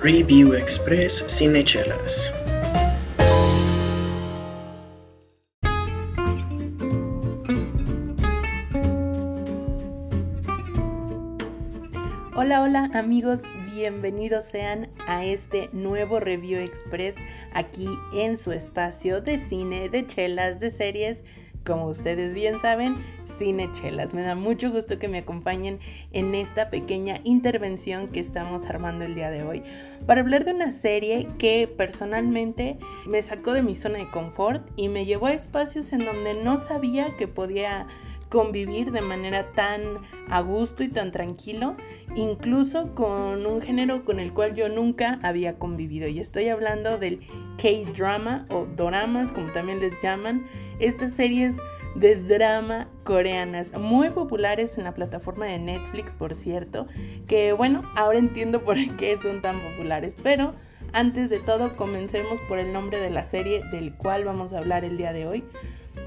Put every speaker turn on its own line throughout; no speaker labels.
Review Express Cinechelas.
Hola, hola amigos, bienvenidos sean a este nuevo Review Express aquí en su espacio de cine, de chelas, de series como ustedes bien saben, Cine Chelas. Me da mucho gusto que me acompañen en esta pequeña intervención que estamos armando el día de hoy para hablar de una serie que personalmente me sacó de mi zona de confort y me llevó a espacios en donde no sabía que podía convivir de manera tan a gusto y tan tranquilo, incluso con un género con el cual yo nunca había convivido. Y estoy hablando del K-drama o doramas, como también les llaman, estas series de drama coreanas, muy populares en la plataforma de Netflix, por cierto, que bueno, ahora entiendo por qué son tan populares, pero antes de todo comencemos por el nombre de la serie del cual vamos a hablar el día de hoy.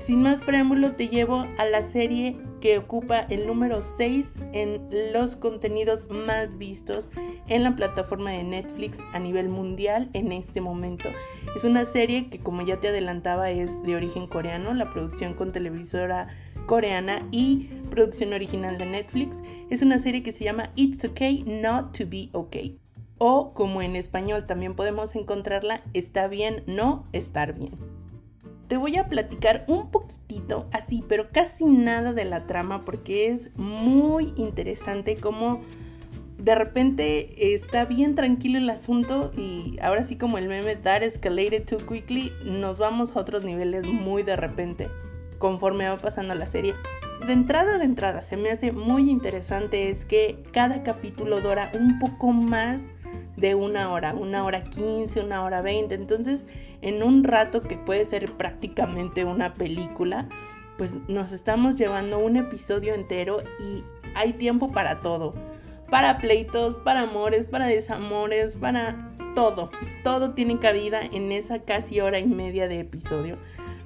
Sin más preámbulo, te llevo a la serie que ocupa el número 6 en los contenidos más vistos en la plataforma de Netflix a nivel mundial en este momento. Es una serie que, como ya te adelantaba, es de origen coreano, la producción con televisora coreana y producción original de Netflix. Es una serie que se llama It's Okay Not to Be Okay. O como en español también podemos encontrarla, está bien no estar bien te voy a platicar un poquitito, así, pero casi nada de la trama, porque es muy interesante cómo de repente está bien tranquilo el asunto y ahora sí como el meme That escalated too quickly, nos vamos a otros niveles muy de repente, conforme va pasando la serie. De entrada, de entrada, se me hace muy interesante es que cada capítulo dura un poco más de una hora, una hora quince, una hora veinte. Entonces, en un rato que puede ser prácticamente una película, pues nos estamos llevando un episodio entero y hay tiempo para todo. Para pleitos, para amores, para desamores, para todo. Todo tiene cabida en esa casi hora y media de episodio.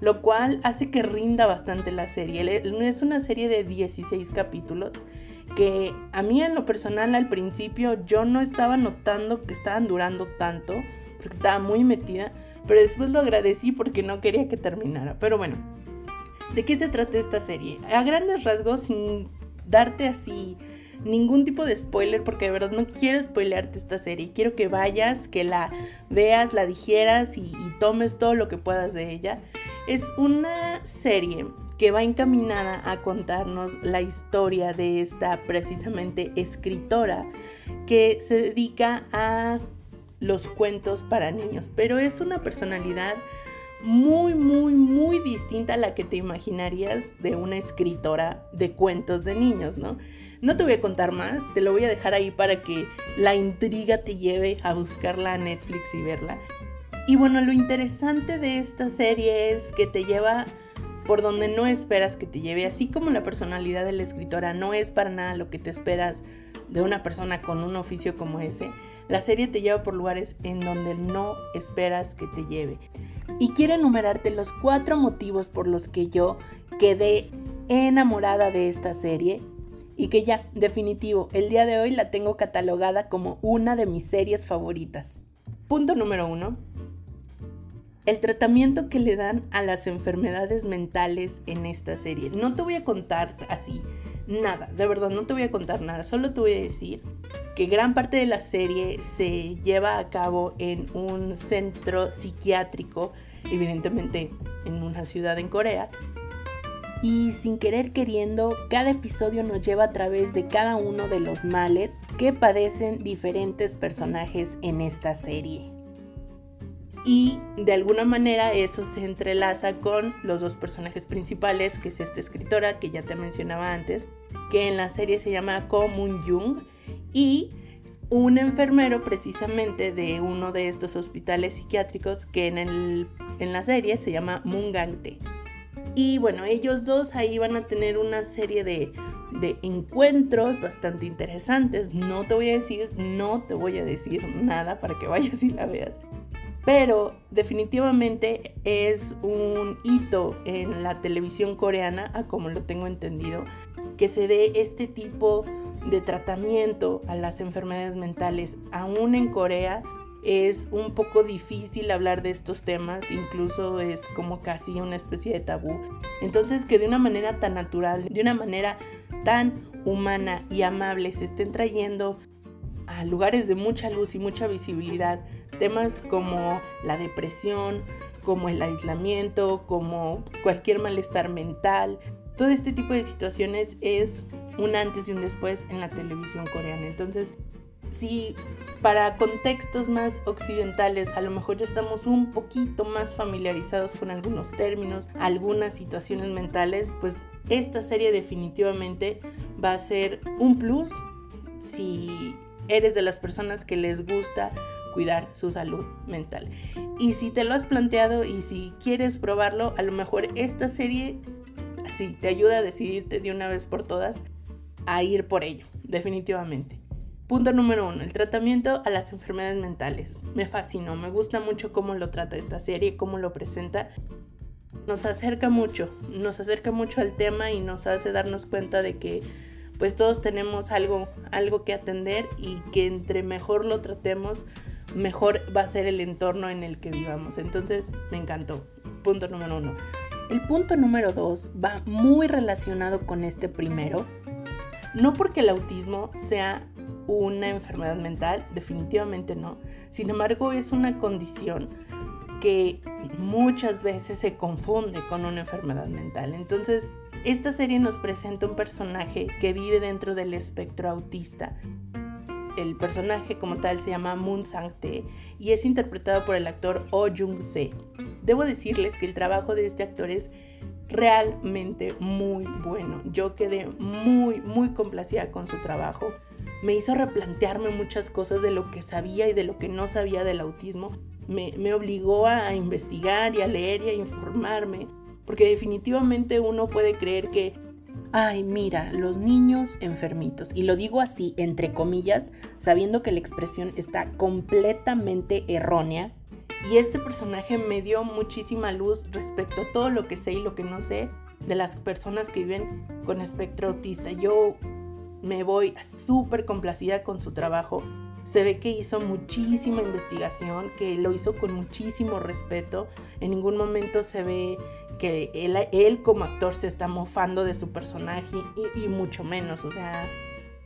Lo cual hace que rinda bastante la serie. Es una serie de 16 capítulos que a mí en lo personal al principio yo no estaba notando que estaban durando tanto, porque estaba muy metida, pero después lo agradecí porque no quería que terminara. Pero bueno, ¿de qué se trata esta serie? A grandes rasgos, sin darte así ningún tipo de spoiler, porque de verdad no quiero spoilearte esta serie. Quiero que vayas, que la veas, la digieras y, y tomes todo lo que puedas de ella. Es una serie que va encaminada a contarnos la historia de esta precisamente escritora que se dedica a los cuentos para niños, pero es una personalidad muy, muy, muy distinta a la que te imaginarías de una escritora de cuentos de niños, ¿no? No te voy a contar más, te lo voy a dejar ahí para que la intriga te lleve a buscarla a Netflix y verla. Y bueno, lo interesante de esta serie es que te lleva por donde no esperas que te lleve, así como la personalidad de la escritora no es para nada lo que te esperas de una persona con un oficio como ese, la serie te lleva por lugares en donde no esperas que te lleve. Y quiero enumerarte los cuatro motivos por los que yo quedé enamorada de esta serie y que ya, definitivo, el día de hoy la tengo catalogada como una de mis series favoritas. Punto número uno, el tratamiento que le dan a las enfermedades mentales en esta serie. No te voy a contar así nada, de verdad no te voy a contar nada, solo te voy a decir que gran parte de la serie se lleva a cabo en un centro psiquiátrico, evidentemente en una ciudad en Corea. Y sin querer queriendo, cada episodio nos lleva a través de cada uno de los males que padecen diferentes personajes en esta serie y de alguna manera eso se entrelaza con los dos personajes principales, que es esta escritora que ya te mencionaba antes, que en la serie se llama Ko Moon Jung y un enfermero precisamente de uno de estos hospitales psiquiátricos que en, el, en la serie se llama Moon Gang Tae. Y bueno, ellos dos ahí van a tener una serie de, de encuentros bastante interesantes. No te voy a decir, no te voy a decir nada para que vayas y la veas pero definitivamente es un hito en la televisión coreana, a como lo tengo entendido, que se dé este tipo de tratamiento a las enfermedades mentales, aún en Corea, es un poco difícil hablar de estos temas, incluso es como casi una especie de tabú. Entonces que de una manera tan natural, de una manera tan humana y amable se estén trayendo a lugares de mucha luz y mucha visibilidad temas como la depresión, como el aislamiento, como cualquier malestar mental. Todo este tipo de situaciones es un antes y un después en la televisión coreana. Entonces, si para contextos más occidentales a lo mejor ya estamos un poquito más familiarizados con algunos términos, algunas situaciones mentales, pues esta serie definitivamente va a ser un plus si eres de las personas que les gusta cuidar su salud mental. Y si te lo has planteado y si quieres probarlo, a lo mejor esta serie así te ayuda a decidirte de una vez por todas a ir por ello, definitivamente. Punto número uno, el tratamiento a las enfermedades mentales. Me fascinó, me gusta mucho cómo lo trata esta serie, cómo lo presenta. Nos acerca mucho, nos acerca mucho al tema y nos hace darnos cuenta de que pues todos tenemos algo, algo que atender y que entre mejor lo tratemos, mejor va a ser el entorno en el que vivamos. Entonces, me encantó. Punto número uno. El punto número dos va muy relacionado con este primero. No porque el autismo sea una enfermedad mental, definitivamente no. Sin embargo, es una condición que muchas veces se confunde con una enfermedad mental. Entonces, esta serie nos presenta un personaje que vive dentro del espectro autista. El personaje como tal se llama Moon Sang-tae y es interpretado por el actor Oh Jung-se. Debo decirles que el trabajo de este actor es realmente muy bueno. Yo quedé muy, muy complacida con su trabajo. Me hizo replantearme muchas cosas de lo que sabía y de lo que no sabía del autismo. Me, me obligó a investigar y a leer y a informarme porque definitivamente uno puede creer que, ay, mira, los niños enfermitos. Y lo digo así, entre comillas, sabiendo que la expresión está completamente errónea. Y este personaje me dio muchísima luz respecto a todo lo que sé y lo que no sé de las personas que viven con espectro autista. Yo me voy súper complacida con su trabajo. Se ve que hizo muchísima investigación, que lo hizo con muchísimo respeto. En ningún momento se ve que él, como actor se está mofando de su personaje y, mucho menos, o sea,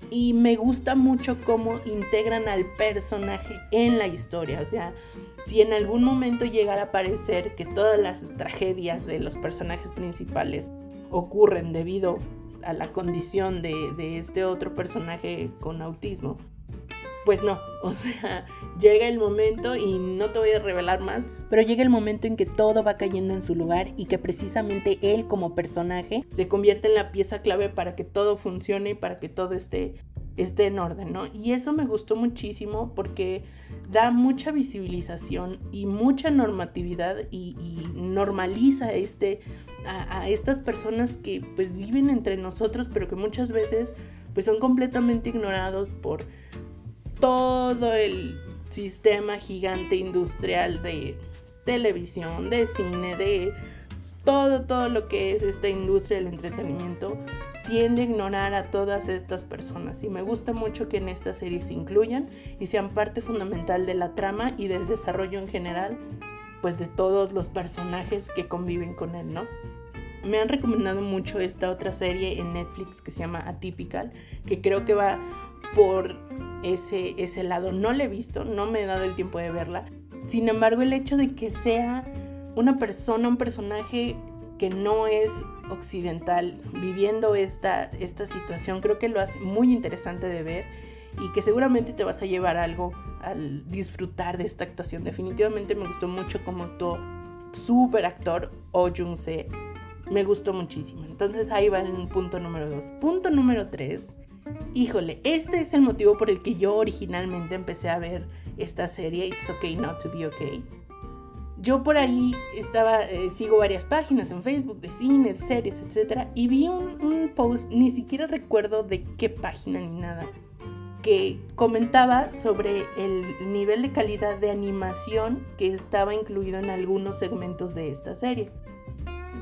y me gusta mucho cómo integran al personaje en la historia, o sea, si en algún momento llegara a parecer que todas las tragedias de los personajes principales ocurren debido a la condición de, de este otro personaje con autismo, pues no, o sea, llega el momento y no te voy a revelar más, pero llega el momento en que todo va cayendo en su lugar y que precisamente él como personaje se convierte en la pieza clave para que todo funcione y para que todo esté, esté en orden, ¿no? Y eso me gustó muchísimo porque da mucha visibilización y mucha normatividad y, normaliza este, a, a estas personas que pues viven entre nosotros, pero que muchas veces pues son completamente ignorados por todo el sistema gigante industrial de televisión, de cine, de todo, todo lo que es esta industria del entretenimiento, tiende a ignorar a todas estas personas. Y me gusta mucho que en esta serie se incluyan y sean parte fundamental de la trama y del desarrollo en general, pues de todos los personajes que conviven con él, ¿no? Me han recomendado mucho esta otra serie en Netflix que se llama Atypical, que creo que va por ese, ese lado. No la he visto, no me he dado el tiempo de verla. Sin embargo, el hecho de que sea una persona, un personaje que no es occidental viviendo esta, esta situación, creo que lo hace muy interesante de ver y que seguramente te vas a llevar algo al disfrutar de esta actuación. Definitivamente me gustó mucho como actuó super actor Oh Jung-se. Me gustó muchísimo. Entonces ahí va el punto número dos. Punto número tres híjole, este es el motivo por el que yo originalmente empecé a ver esta serie, It's Okay Not to Be Okay. Yo por ahí estaba, eh, sigo varias páginas en Facebook de cine, de series, etc. Y vi un, un post, ni siquiera recuerdo de qué página ni nada, que comentaba sobre el nivel de calidad de animación que estaba incluido en algunos segmentos de esta serie.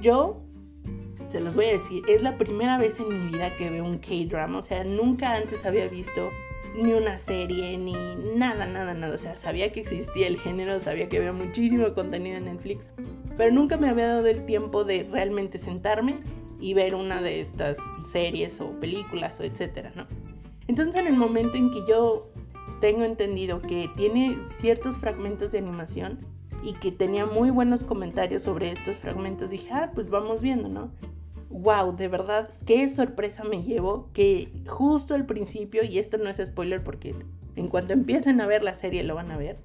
Yo se los voy a decir, es la primera vez en mi vida que veo un K-drama, o sea, nunca antes había visto ni una serie, ni nada, nada, nada. O sea, sabía que existía el género, sabía que había muchísimo contenido en Netflix, pero nunca me había dado el tiempo de realmente sentarme y ver una de estas series o películas o etcétera, ¿no? Entonces en el momento en que yo tengo entendido que tiene ciertos fragmentos de animación y que tenía muy buenos comentarios sobre estos fragmentos, dije, ah, pues vamos viendo, ¿no? Wow, de verdad, qué sorpresa me llevo que justo al principio, y esto no es spoiler porque en cuanto empiecen a ver la serie lo van a ver,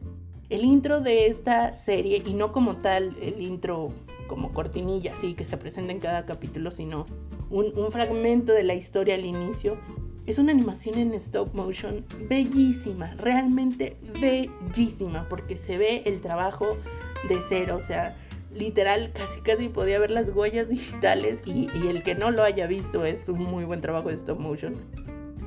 el intro de esta serie, y no como tal el intro como cortinilla, así que se presenta en cada capítulo, sino un, un fragmento de la historia al inicio, es una animación en stop motion bellísima, realmente bellísima, porque se ve el trabajo de cero, o sea, literal casi casi podía ver las huellas digitales y, el que no lo haya visto es un muy buen trabajo de stop motion.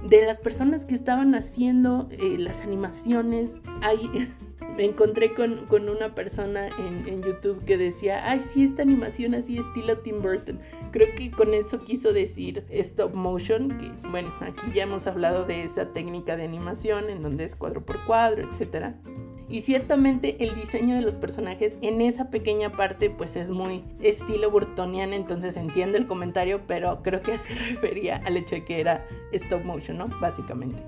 De las personas que estaban haciendo eh, las animaciones, hay me encontré con, una persona en, YouTube que decía, ay, sí, esta animación así estilo Tim Burton. Creo que con eso quiso decir stop motion, que bueno, aquí ya hemos hablado de esa técnica de animación en donde es cuadro por cuadro, etc. Y ciertamente el diseño de los personajes en esa pequeña parte pues es muy estilo burtoniano, entonces entiendo el comentario, pero creo que se refería al hecho de que era stop motion, ¿no? Básicamente.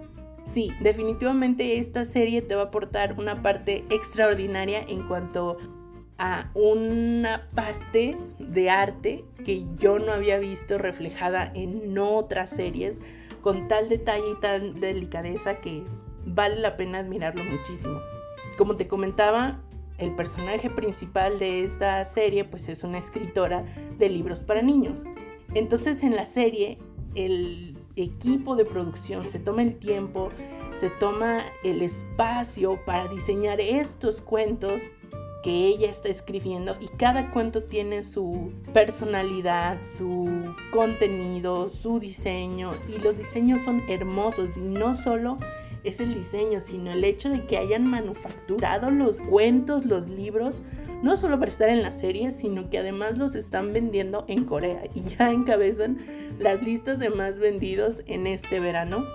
Sí, definitivamente esta serie te va a aportar una parte extraordinaria en cuanto a una parte de arte que yo no había visto reflejada en otras series con tal detalle y tal delicadeza que vale la pena admirarlo muchísimo. Como te comentaba, el personaje principal de esta serie pues es una escritora de libros para niños. Entonces en la serie el equipo de producción se toma el tiempo, se toma el espacio para diseñar estos cuentos que ella está escribiendo y cada cuento tiene su personalidad, su contenido, su diseño y los diseños son hermosos y no solo es el diseño, sino el hecho de que hayan manufacturado los cuentos, los libros, no solo para estar en la serie, sino que además los están vendiendo en Corea y ya encabezan las listas de más vendidos en este verano.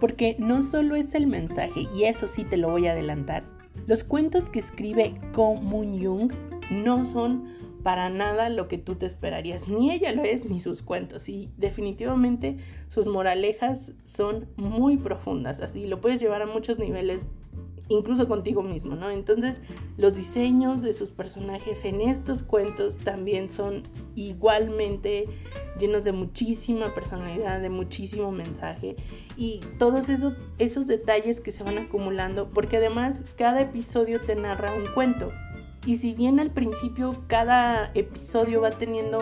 Porque no solo es el mensaje, y eso sí te lo voy a adelantar, los cuentos que escribe Ko Moon Young no son para nada lo que tú te esperarías. Ni ella lo es, ni sus cuentos. Y definitivamente sus moralejas son muy profundas. Así lo puedes llevar a muchos niveles incluso contigo mismo, ¿no? Entonces, los diseños de sus personajes en estos cuentos también son igualmente llenos de muchísima personalidad, de muchísimo mensaje y todos esos, esos detalles que se van acumulando, porque además cada episodio te narra un cuento. Y si bien al principio cada episodio va teniendo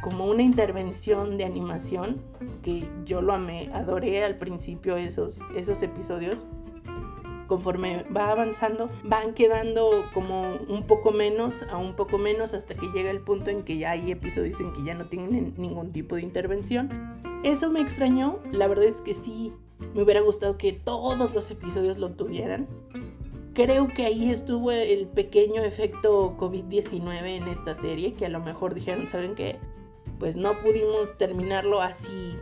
como una intervención de animación, que yo lo amé, adoré al principio esos, esos episodios, conforme va avanzando, van quedando como un poco menos a un poco menos hasta que llega el punto en que ya hay episodios en que ya no tienen ningún tipo de intervención. Eso me extrañó, la verdad es que sí, me hubiera gustado que todos los episodios lo tuvieran. Creo que ahí estuvo el pequeño efecto COVID-19 en esta serie, que a lo mejor dijeron, ¿saben qué? Pues no pudimos terminarlo así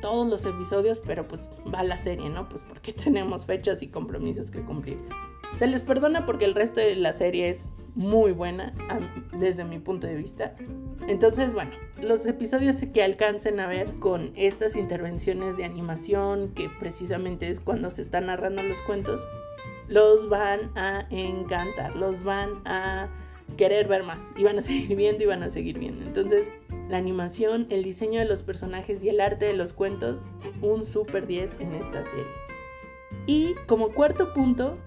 todos los episodios, pero pues va la serie, ¿no? Pues porque tenemos fechas y compromisos que cumplir. Se les perdona porque el resto de la serie es muy buena desde mi punto de vista. Entonces, bueno, los episodios que alcancen a ver con estas intervenciones de animación, que precisamente es cuando se están narrando los cuentos, los van a encantar, los van a querer ver más y van a seguir viendo y van a seguir viendo. Entonces, la animación, el diseño de los personajes y el arte de los cuentos, un super 10 en esta serie. Y como cuarto punto,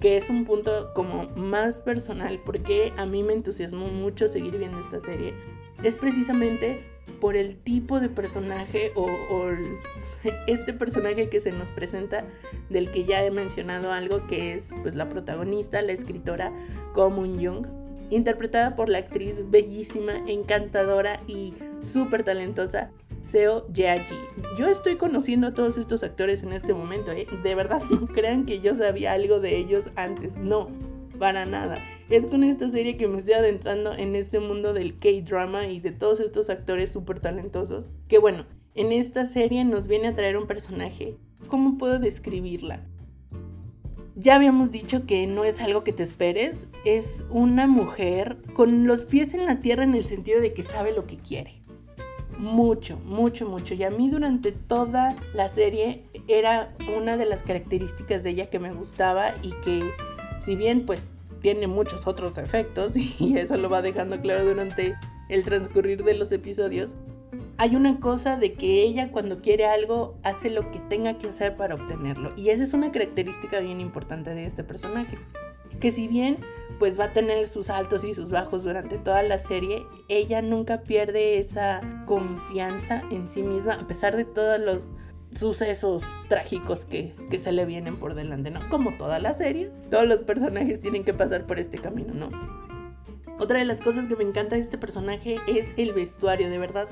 que es un punto como más personal, porque a mí me entusiasmó mucho seguir viendo esta serie, es precisamente por el tipo de personaje o, este personaje que se nos presenta, del que ya he mencionado algo, que es pues la protagonista, la escritora Ko Moon Young, interpretada por la actriz bellísima, encantadora y súper talentosa Seo Jae-ji. Yo estoy conociendo a todos estos actores en este momento, ¿eh? de verdad no crean que yo sabía algo de ellos antes, no, para nada. Es con esta serie que me estoy adentrando en este mundo del K-drama y de todos estos actores súper talentosos. Que bueno, en esta serie nos viene a traer un personaje. ¿Cómo puedo describirla? ya habíamos dicho que no es algo que te esperes, es una mujer con los pies en la tierra en el sentido de que sabe lo que quiere. Mucho, mucho, mucho. Y a mí durante toda la serie era una de las características de ella que me gustaba y que si bien pues tiene muchos otros efectos y eso lo va dejando claro durante el transcurrir de los episodios, hay una cosa de que ella cuando quiere algo hace lo que tenga que hacer para obtenerlo. Y esa es una característica bien importante de este personaje. Que si bien pues va a tener sus altos y sus bajos durante toda la serie, ella nunca pierde esa confianza en sí misma a pesar de todos los sucesos trágicos que, que se le vienen por delante, ¿no? Como todas las series, todos los personajes tienen que pasar por este camino, ¿no? Otra de las cosas que me encanta de este personaje es el vestuario, de verdad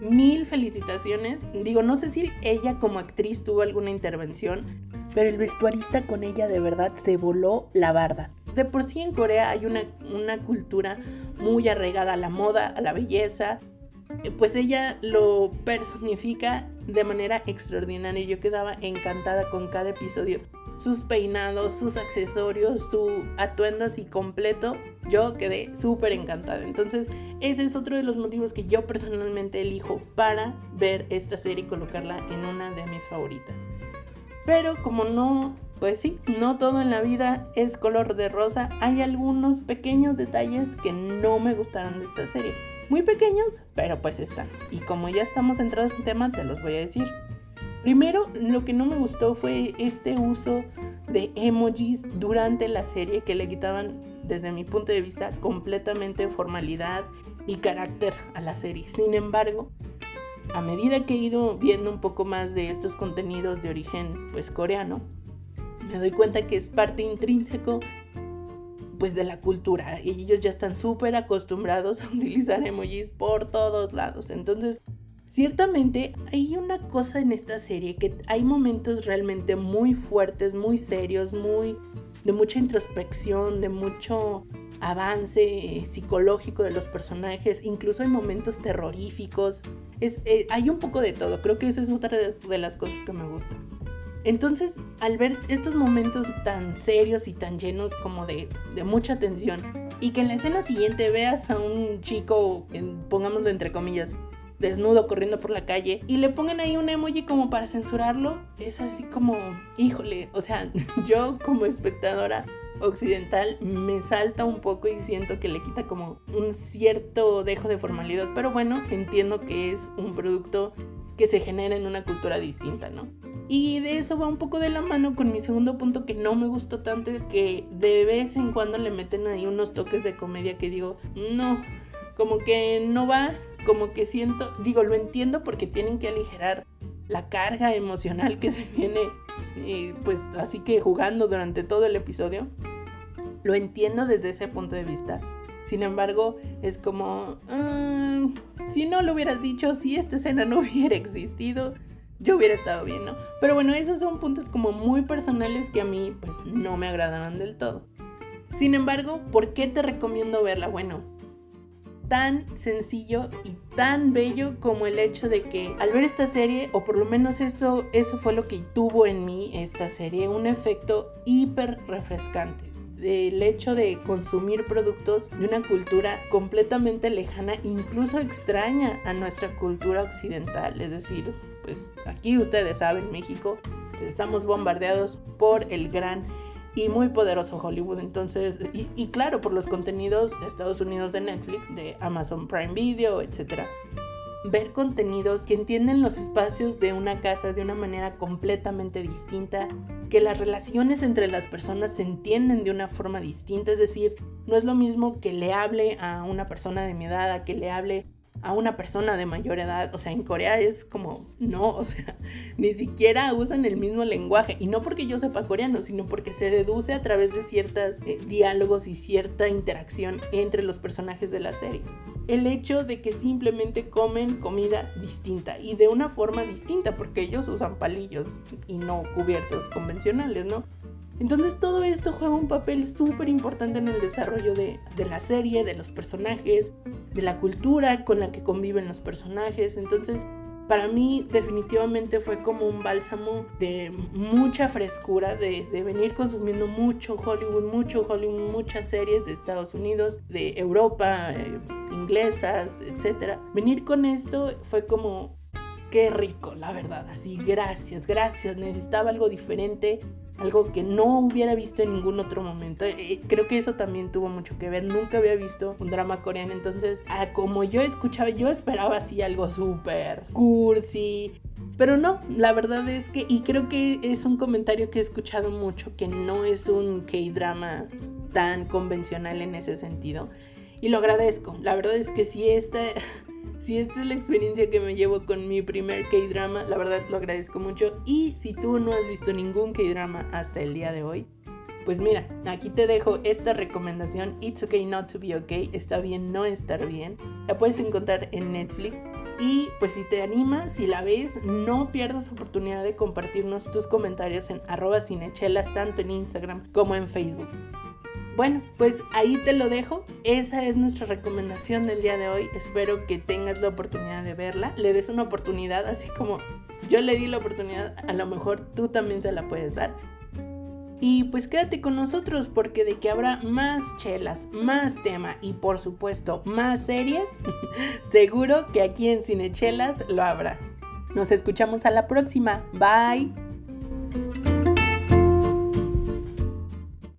mil felicitaciones. Digo, no sé si ella como actriz tuvo alguna intervención, pero el vestuarista con ella de verdad se voló la barda. De por sí en Corea hay una, una cultura muy arraigada a la moda, a la belleza. Pues ella lo personifica de manera extraordinaria. Yo quedaba encantada con cada episodio sus peinados, sus accesorios, su atuendo así completo, yo quedé súper encantada. Entonces, ese es otro de los motivos que yo personalmente elijo para ver esta serie y colocarla en una de mis favoritas. Pero como no, pues sí, no todo en la vida es color de rosa, hay algunos pequeños detalles que no me gustaron de esta serie. Muy pequeños, pero pues están. Y como ya estamos entrados en tema, te los voy a decir. Primero, lo que no me gustó fue este uso de emojis durante la serie que le quitaban, desde mi punto de vista, completamente formalidad y carácter a la serie. Sin embargo, a medida que he ido viendo un poco más de estos contenidos de origen pues coreano, me doy cuenta que es parte intrínseco pues de la cultura y ellos ya están súper acostumbrados a utilizar emojis por todos lados. Entonces, Ciertamente hay una cosa en esta serie que hay momentos realmente muy fuertes, muy serios, muy de mucha introspección, de mucho avance psicológico de los personajes, incluso hay momentos terroríficos, es, eh, hay un poco de todo, creo que eso es otra de, las cosas que me gusta. Entonces, al ver estos momentos tan serios y tan llenos como de, mucha tensión, y que en la escena siguiente veas a un chico, pongámoslo entre comillas, desnudo corriendo por la calle y le pongan ahí un emoji como para censurarlo, es así como, híjole, o sea, yo como espectadora occidental me salta un poco y siento que le quita como un cierto dejo de formalidad, pero bueno, entiendo que es un producto que se genera en una cultura distinta, ¿no? Y de eso va un poco de la mano con mi segundo punto que no me gustó tanto, que de vez en cuando le meten ahí unos toques de comedia que digo, no, como que no va, como que siento, digo, lo entiendo porque tienen que aligerar la carga emocional que se viene, eh, pues así que jugando durante todo el episodio. Lo entiendo desde ese punto de vista. Sin embargo, es como, ah, si no lo hubieras dicho, si esta escena no hubiera existido, yo hubiera estado bien, ¿no? Pero bueno, esos son puntos como muy personales que a mí pues no me agradaron del todo. Sin embargo, ¿por qué te recomiendo verla? Bueno, tan sencillo y tan bello como el hecho de que al ver esta serie, o por lo menos esto, eso fue lo que tuvo en mí esta serie, un efecto hiper refrescante del hecho de consumir productos de una cultura completamente lejana, incluso extraña a nuestra cultura occidental. Es decir, pues aquí ustedes saben, México, estamos bombardeados por el gran y muy poderoso Hollywood. Entonces, y, claro, por los contenidos de Estados Unidos de Netflix, de Amazon Prime Video, etc. Ver contenidos que entienden los espacios de una casa de una manera completamente distinta, que las relaciones entre las personas se entienden de una forma distinta, es decir, no es lo mismo que le hable a una persona de mi edad, a que le hable a una persona de mayor edad. O sea, en Corea es como, no, o sea, ni siquiera usan el mismo lenguaje. Y no porque yo sepa coreano, sino porque se deduce a través de ciertos eh, diálogos y cierta interacción entre los personajes de la serie. El hecho de que simplemente comen comida distinta y de una forma distinta, porque ellos usan palillos y no cubiertos convencionales, ¿no? Entonces todo esto juega un papel súper importante en el desarrollo de, la serie, de los personajes, de la cultura con la que conviven los personajes. Entonces para mí definitivamente fue como un bálsamo de mucha frescura, de, venir consumiendo mucho Hollywood, mucho Hollywood, muchas series de Estados Unidos, de Europa, eh, inglesas, etc. Venir con esto fue como, qué rico, la verdad, así, gracias, gracias, necesitaba algo diferente, algo que no hubiera visto en ningún otro momento. Eh, eh, creo que eso también tuvo mucho que ver. Nunca había visto un drama coreano, entonces como yo escuchaba, yo esperaba así algo súper cursi. Pero no, la verdad es que, y creo que es un comentario que he escuchado mucho, que no es un K-drama tan convencional en ese sentido. Y lo agradezco. La verdad es que si esta si esta es la experiencia que me llevo con mi primer K-drama, la verdad lo agradezco mucho. Y si tú no has visto ningún K-drama hasta el día de hoy, pues mira, aquí te dejo esta recomendación. It's okay not to be okay. Está bien no estar bien. La puedes encontrar en Netflix. Y pues si te animas, si la ves, no pierdas oportunidad de compartirnos tus comentarios en cinechelas, tanto en Instagram como en Facebook. Bueno, pues ahí te lo dejo. Esa es nuestra recomendación del día de hoy. Espero que tengas la oportunidad de verla. Le des una oportunidad, así como yo le di la oportunidad, a lo mejor tú también se la puedes dar. Y pues quédate con nosotros porque de que habrá más chelas, más tema y por supuesto más series, seguro que aquí en Cinechelas lo habrá. Nos escuchamos a la próxima. Bye.